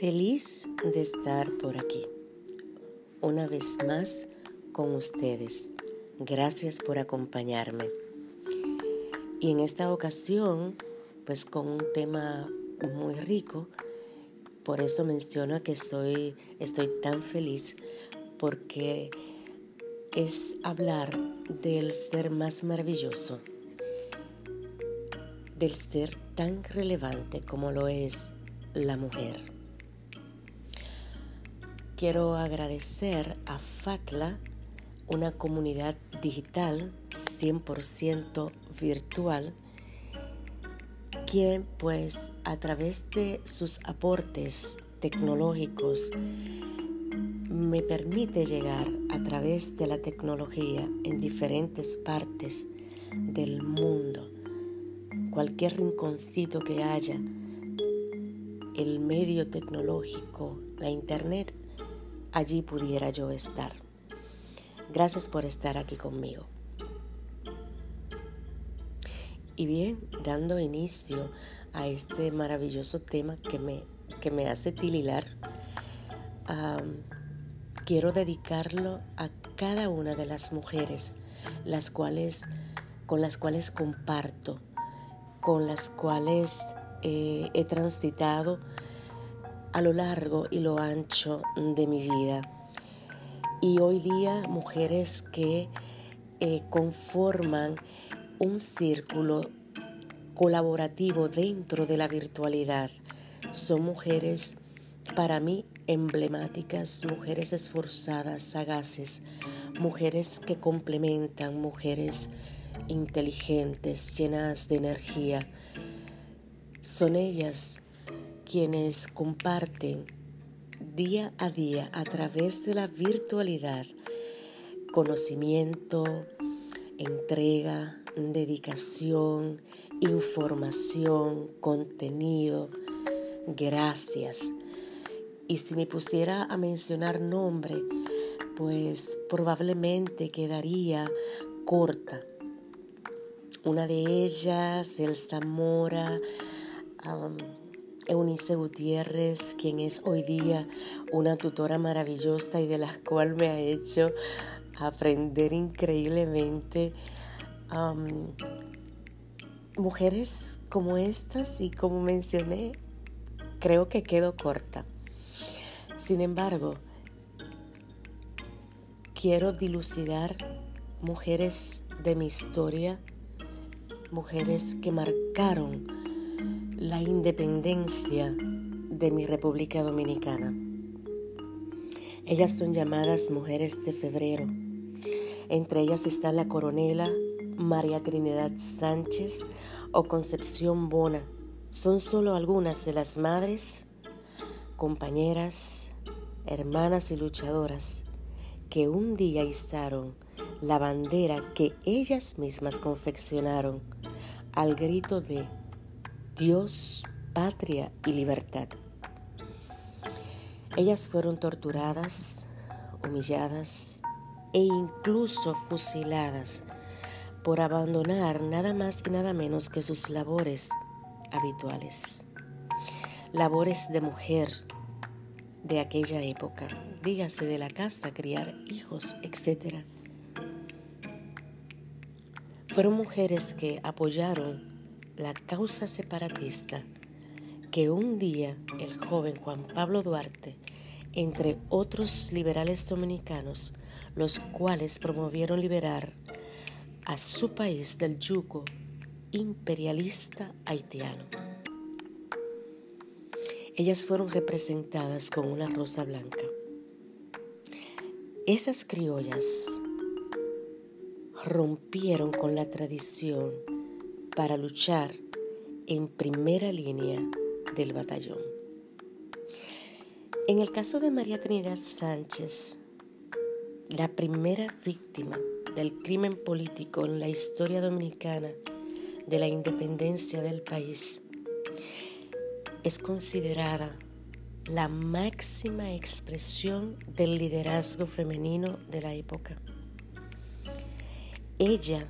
Feliz de estar por aquí, una vez más con ustedes. Gracias por acompañarme. Y en esta ocasión, pues con un tema muy rico, por eso menciono que soy, estoy tan feliz porque es hablar del ser más maravilloso, del ser tan relevante como lo es la mujer. Quiero agradecer a Fatla, una comunidad digital 100% virtual, quien pues a través de sus aportes tecnológicos me permite llegar a través de la tecnología en diferentes partes del mundo, cualquier rinconcito que haya, el medio tecnológico, la internet allí pudiera yo estar. Gracias por estar aquí conmigo. Y bien, dando inicio a este maravilloso tema que me, que me hace tililar, quiero dedicarlo a cada una de las mujeres las cuales, con las cuales comparto, con las cuales eh, he transitado a lo largo y lo ancho de mi vida. Y hoy día mujeres que eh, conforman un círculo colaborativo dentro de la virtualidad. Son mujeres para mí emblemáticas, mujeres esforzadas, sagaces, mujeres que complementan, mujeres inteligentes, llenas de energía. Son ellas quienes comparten día a día a través de la virtualidad conocimiento, entrega, dedicación, información, contenido. Gracias. Y si me pusiera a mencionar nombre, pues probablemente quedaría corta. Una de ellas, Elsa Mora, Eunice Gutiérrez, quien es hoy día una tutora maravillosa y de la cual me ha hecho aprender increíblemente. mujeres como estas y como mencioné, creo que quedo corta. Sin embargo, quiero dilucidar mujeres de mi historia, mujeres que marcaron la independencia de mi República Dominicana. Ellas son llamadas mujeres de febrero. Entre ellas está la coronela María Trinidad Sánchez o Concepción Bona. Son solo algunas de las madres, compañeras, hermanas y luchadoras que un día izaron la bandera que ellas mismas confeccionaron al grito de Dios, patria y libertad. Ellas fueron torturadas, humilladas e incluso fusiladas por abandonar nada más y nada menos que sus labores habituales. Labores de mujer de aquella época, dígase de la casa, criar hijos, etc. Fueron mujeres que apoyaron la causa separatista que un día el joven Juan Pablo Duarte, entre otros liberales dominicanos, los cuales promovieron liberar a su país del yugo imperialista haitiano. Ellas fueron representadas con una rosa blanca. Esas criollas rompieron con la tradición para luchar en primera línea del batallón. En el caso de María Trinidad Sánchez, la primera víctima del crimen político en la historia dominicana de la independencia del país, es considerada la máxima expresión del liderazgo femenino de la época. Ella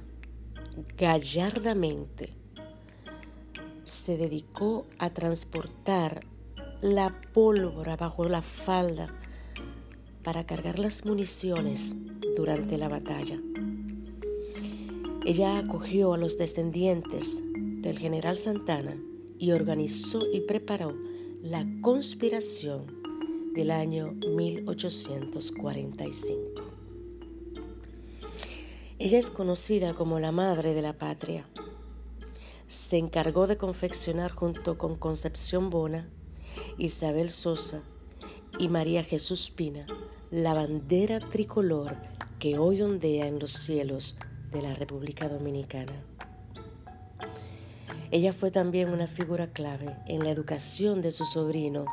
gallardamente se dedicó a transportar la pólvora bajo la falda para cargar las municiones durante la batalla. Ella acogió a los descendientes del general Santana y organizó y preparó la conspiración del año 1845. Ella es conocida como la madre de la patria. Se encargó de confeccionar junto con Concepción Bona, Isabel Sosa y María Jesús Pina la bandera tricolor que hoy ondea en los cielos de la República Dominicana. Ella fue también una figura clave en la educación de su sobrino,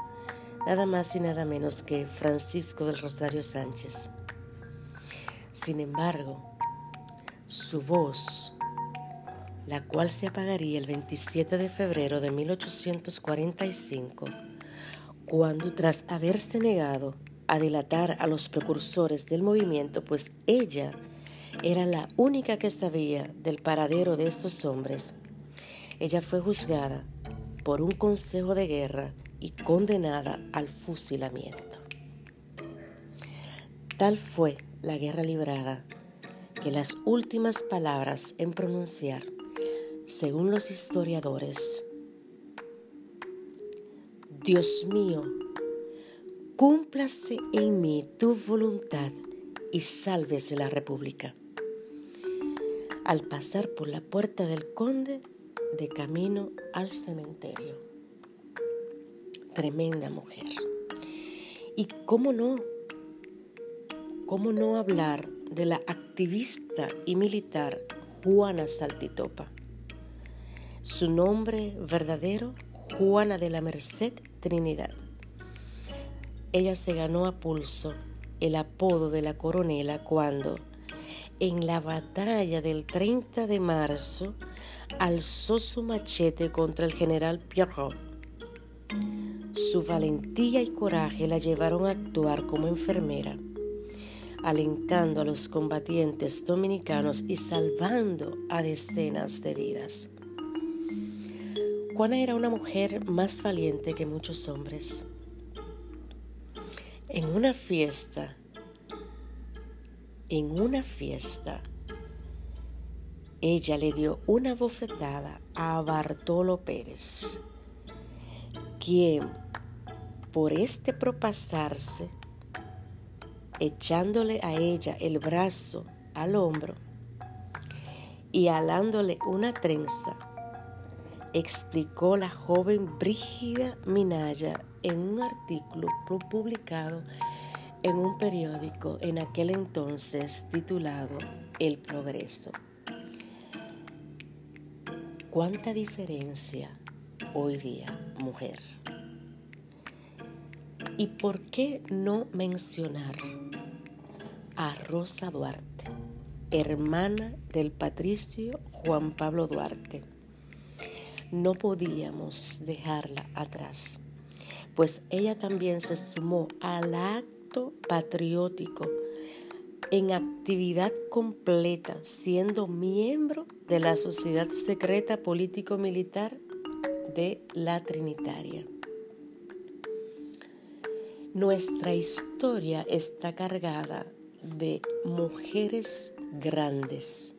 nada más y nada menos que Francisco del Rosario Sánchez. Sin embargo, su voz, la cual se apagaría el 27 de febrero de 1845, cuando tras haberse negado a dilatar a los precursores del movimiento, pues ella era la única que sabía del paradero de estos hombres. Ella fue juzgada por un consejo de guerra y condenada al fusilamiento. Tal fue la guerra librada que las últimas palabras en pronunciar, según los historiadores, Dios mío, cúmplase en mí tu voluntad y sálvese la república al pasar por la puerta del conde de camino al cementerio. Tremenda mujer. Y cómo no, cómo no hablar de la activista y militar Juana Saltitopa. Su nombre verdadero, Juana de la Merced Trinidad. Ella se ganó a pulso el apodo de la coronela cuando, en la batalla del 30 de marzo alzó su machete contra el general Pierrot. Su valentía y coraje la llevaron a actuar como enfermera, alentando a los combatientes dominicanos y salvando a decenas de vidas. Juana era una mujer más valiente que muchos hombres. En una fiesta, en una fiesta, ella le dio una bofetada a Bartolo Pérez, quien por este propasarse, echándole a ella el brazo al hombro y alándole una trenza, explicó la joven Brígida Minaya en un artículo publicado en un periódico en aquel entonces titulado El Progreso. ¿Cuánta diferencia hoy día, mujer? ¿Y por qué no mencionar a Rosa Duarte, hermana del patricio Juan Pablo Duarte? No podíamos dejarla atrás, pues ella también se sumó a la patriótico en actividad completa, siendo miembro de la Sociedad Secreta Político-Militar de la Trinitaria. Nuestra historia está cargada de mujeres grandes,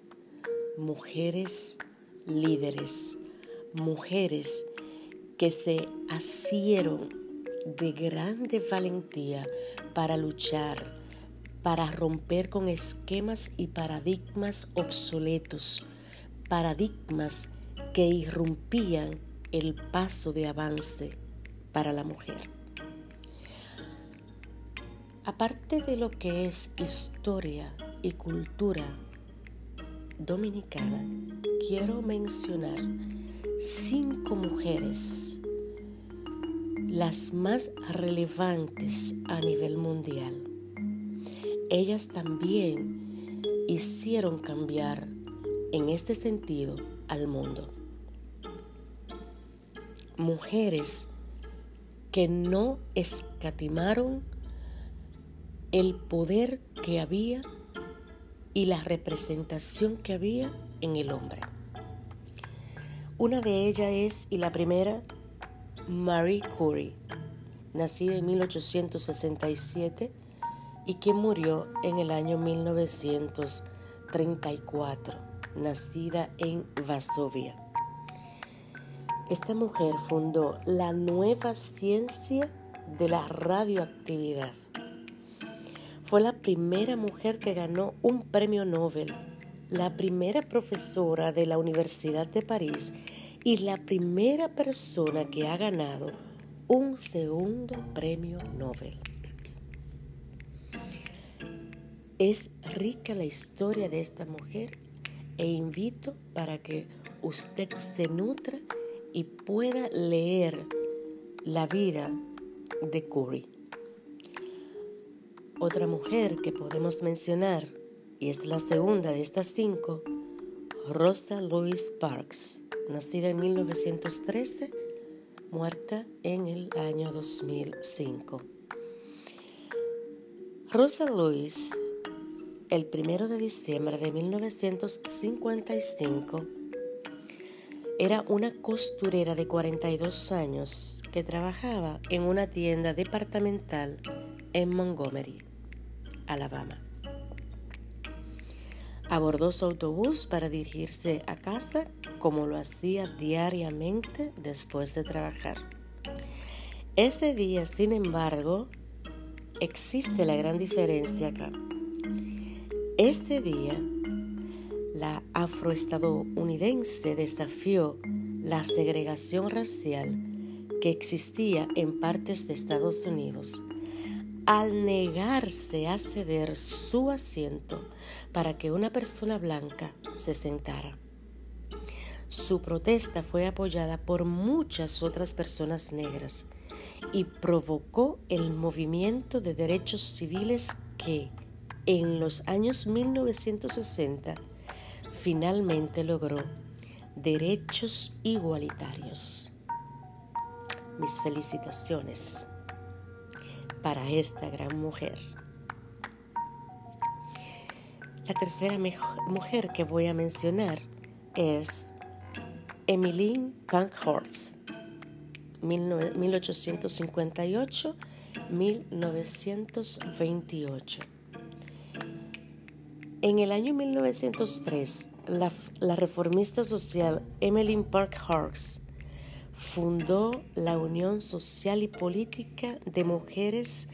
mujeres líderes, mujeres que se asieron de grande valentía para luchar, para romper con esquemas y paradigmas obsoletos, paradigmas que irrumpían el paso de avance para la mujer. Aparte de lo que es historia y cultura dominicana, quiero mencionar cinco mujeres las más relevantes a nivel mundial. Ellas también hicieron cambiar en este sentido al mundo. Mujeres que no escatimaron el poder que había y la representación que había en el hombre. Una de ellas es, y la primera, Marie Curie. nacida en 1867 y que murió en el año 1934, nacida en Varsovia. Esta mujer fundó la nueva ciencia de la radioactividad. Fue la primera mujer que ganó un premio Nobel, la primera profesora de la Universidad de París y la primera persona que ha ganado un segundo premio Nobel. Es rica la historia de esta mujer e invito para que usted se nutra y pueda leer la vida de Curry. Otra mujer que podemos mencionar, y es la segunda de estas cinco, Rosa Louise Parks, nacida en 1913, muerta en el año 2005. Rosa Louise, el primero de diciembre de 1955, era una costurera de 42 años que trabajaba en una tienda departamental en Montgomery, Alabama. Abordó su autobús para dirigirse a casa como lo hacía diariamente después de trabajar. Ese día, sin embargo, existe la gran diferencia acá. Ese día, la afroestadounidense desafió la segregación racial que existía en partes de Estados Unidos al negarse a ceder su asiento para que una persona blanca se sentara. Su protesta fue apoyada por muchas otras personas negras y provocó el movimiento de derechos civiles que, en los años 1960, finalmente logró derechos igualitarios. Mis felicitaciones para esta gran mujer. La tercera mujer que voy a mencionar es Emmeline Pankhurst, 1858-1928. En el año 1903, la, reformista social Emmeline Parkhurst fundó la Unión Social y Política de Mujeres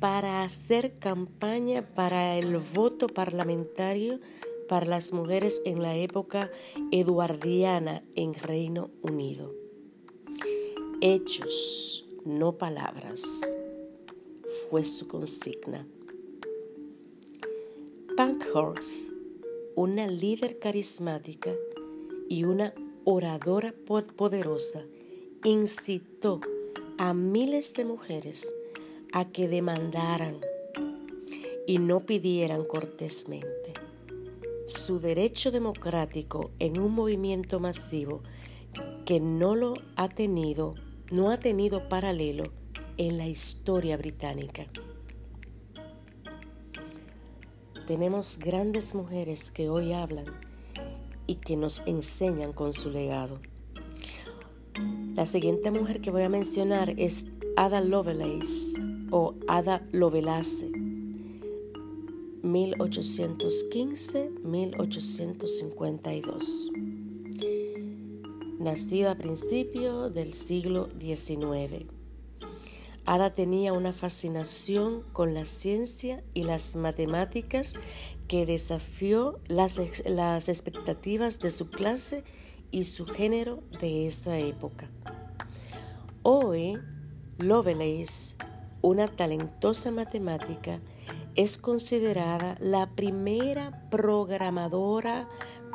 para hacer campaña para el voto parlamentario para las mujeres en la época eduardiana en Reino Unido. Hechos, no palabras, fue su consigna. Pankhurst, una líder carismática y una oradora poderosa, incitó a miles de mujeres a que demandaran y no pidieran cortésmente su derecho democrático en un movimiento masivo que no lo ha tenido, no ha tenido paralelo en la historia británica. Tenemos grandes mujeres que hoy hablan y que nos enseñan con su legado. La siguiente mujer que voy a mencionar es Ada Lovelace o Ada Lovelace, 1815-1852. Nacida a principios del siglo XIX. Ada tenía una fascinación con la ciencia y las matemáticas que desafió las, las, expectativas de su clase y su género de esa época. Hoy, Lovelace, una talentosa matemática, es considerada la primera programadora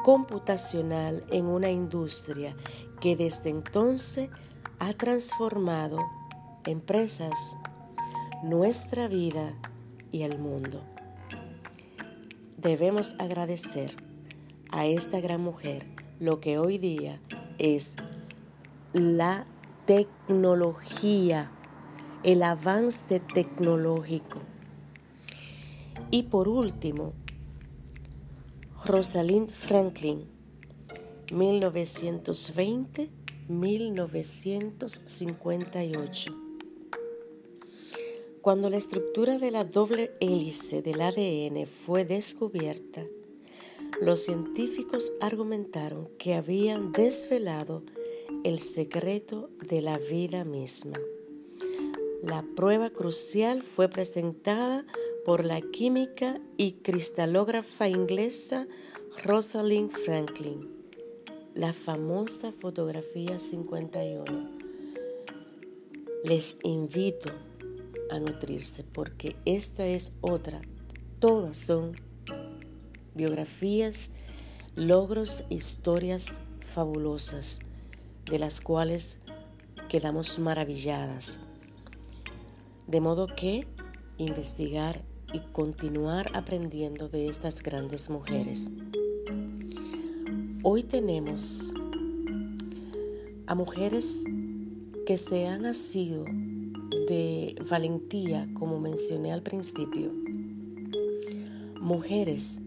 computacional en una industria que desde entonces ha transformado empresas, nuestra vida y el mundo. Debemos agradecer a esta gran mujer lo que hoy día es la tecnología, el avance tecnológico. Y por último, Rosalind Franklin, 1920-1958. Cuando la estructura de la doble hélice del ADN fue descubierta, los científicos argumentaron que habían desvelado el secreto de la vida misma. La prueba crucial fue presentada por la química y cristalógrafa inglesa Rosalind Franklin, la famosa fotografía 51. Les invito a nutrirse porque esta es otra. Todas son biografías, logros, historias fabulosas de las cuales quedamos maravilladas. De modo que investigar y continuar aprendiendo de estas grandes mujeres. Hoy tenemos a mujeres que se han nacido de valentía, como mencioné al principio. Mujeres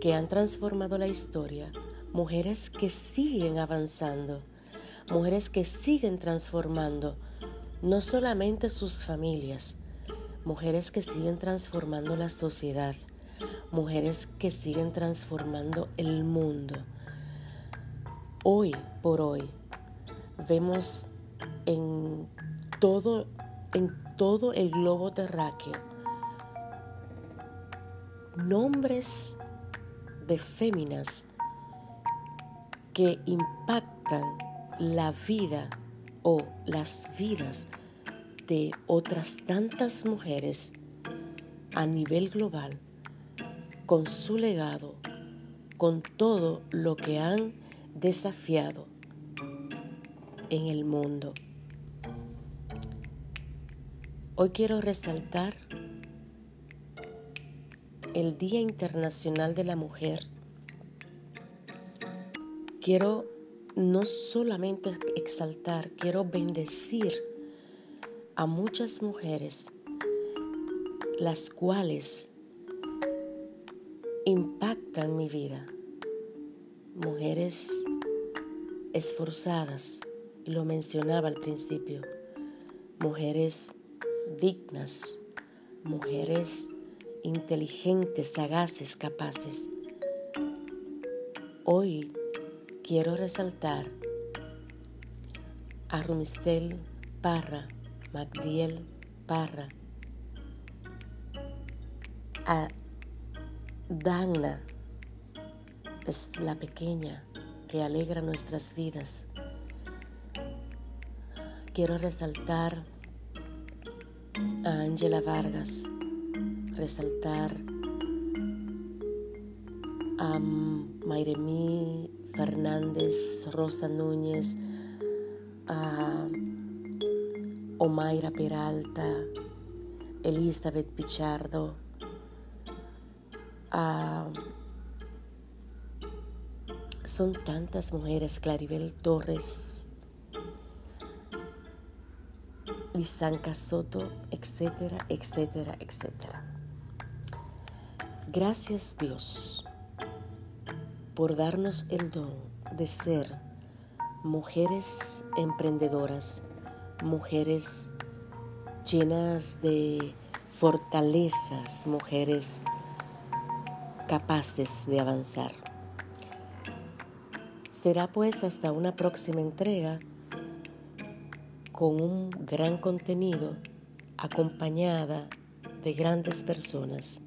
que han transformado la historia, mujeres que siguen avanzando, mujeres que siguen transformando no solamente sus familias, mujeres que siguen transformando la sociedad, mujeres que siguen transformando el mundo. Hoy por hoy vemos en todo, en todo el globo terráqueo nombres de féminas que impactan la vida o las vidas de otras tantas mujeres a nivel global con su legado, con todo lo que han desafiado en el mundo. Hoy quiero resaltar el Día Internacional de la Mujer. Quiero no solamente exaltar, quiero bendecir a muchas mujeres, las cuales impactan mi vida. Mujeres esforzadas, y lo mencionaba al principio, mujeres dignas, mujeres inteligentes, sagaces, capaces. Hoy quiero resaltar a Rumistel Parra, Magdiel Parra, a Dagna, es la pequeña que alegra nuestras vidas. Quiero resaltar a Ángela Vargas, resaltar a Mayremí Fernández, Rosa Núñez, a Omaira Peralta, Elizabeth Pichardo, son tantas mujeres, Claribel Torres, Lisanca Soto, etcétera, etcétera, etcétera. Gracias Dios por darnos el don de ser mujeres emprendedoras, mujeres llenas de fortalezas, mujeres capaces de avanzar. Será pues hasta una próxima entrega con un gran contenido acompañada de grandes personas.